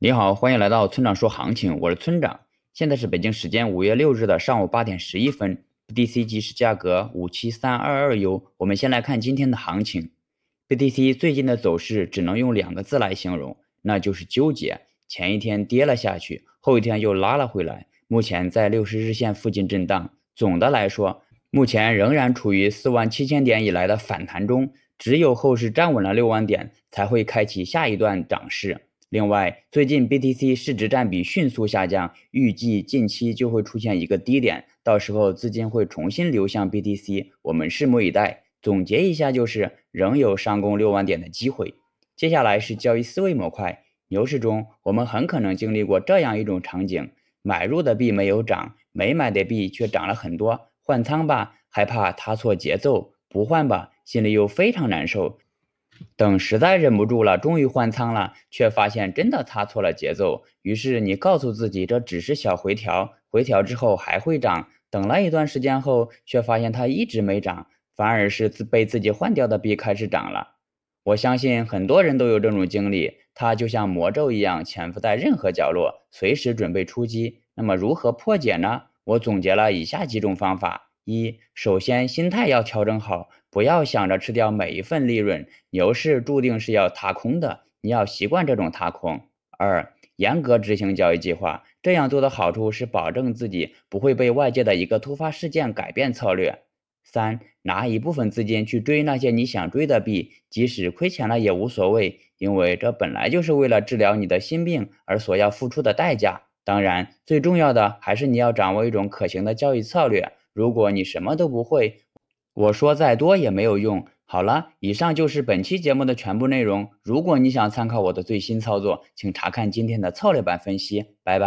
你好，欢迎来到村长说行情，我是村长。现在是北京时间五月六日的上午八点十一分，BTC 即时价格五七三二二 U。我们先来看今天的行情，BTC 最近的走势只能用两个字来形容，那就是纠结。前一天跌了下去，后一天又拉了回来，目前在六十日线附近震荡。总的来说，目前仍然处于四万七千点以来的反弹中，只有后市站稳了六万点，才会开启下一段涨势。另外，最近 BTC 市值占比迅速下降，预计近期就会出现一个低点，到时候资金会重新流向 BTC，我们拭目以待。总结一下，就是仍有上攻六万点的机会。接下来是交易思维模块，牛市中我们很可能经历过这样一种场景：买入的币没有涨，没买的币却涨了很多，换仓吧，害怕踏错节奏；不换吧，心里又非常难受。等实在忍不住了，终于换仓了，却发现真的踏错了节奏。于是你告诉自己，这只是小回调，回调之后还会涨。等了一段时间后，却发现它一直没涨，反而是自被自己换掉的币开始涨了。我相信很多人都有这种经历，它就像魔咒一样潜伏在任何角落，随时准备出击。那么如何破解呢？我总结了以下几种方法。一，首先心态要调整好，不要想着吃掉每一份利润。牛市注定是要踏空的，你要习惯这种踏空。二，严格执行交易计划，这样做的好处是保证自己不会被外界的一个突发事件改变策略。三，拿一部分资金去追那些你想追的币，即使亏钱了也无所谓，因为这本来就是为了治疗你的心病而所要付出的代价。当然，最重要的还是你要掌握一种可行的交易策略。如果你什么都不会，我说再多也没有用。好了，以上就是本期节目的全部内容。如果你想参考我的最新操作，请查看今天的策略版分析。拜拜。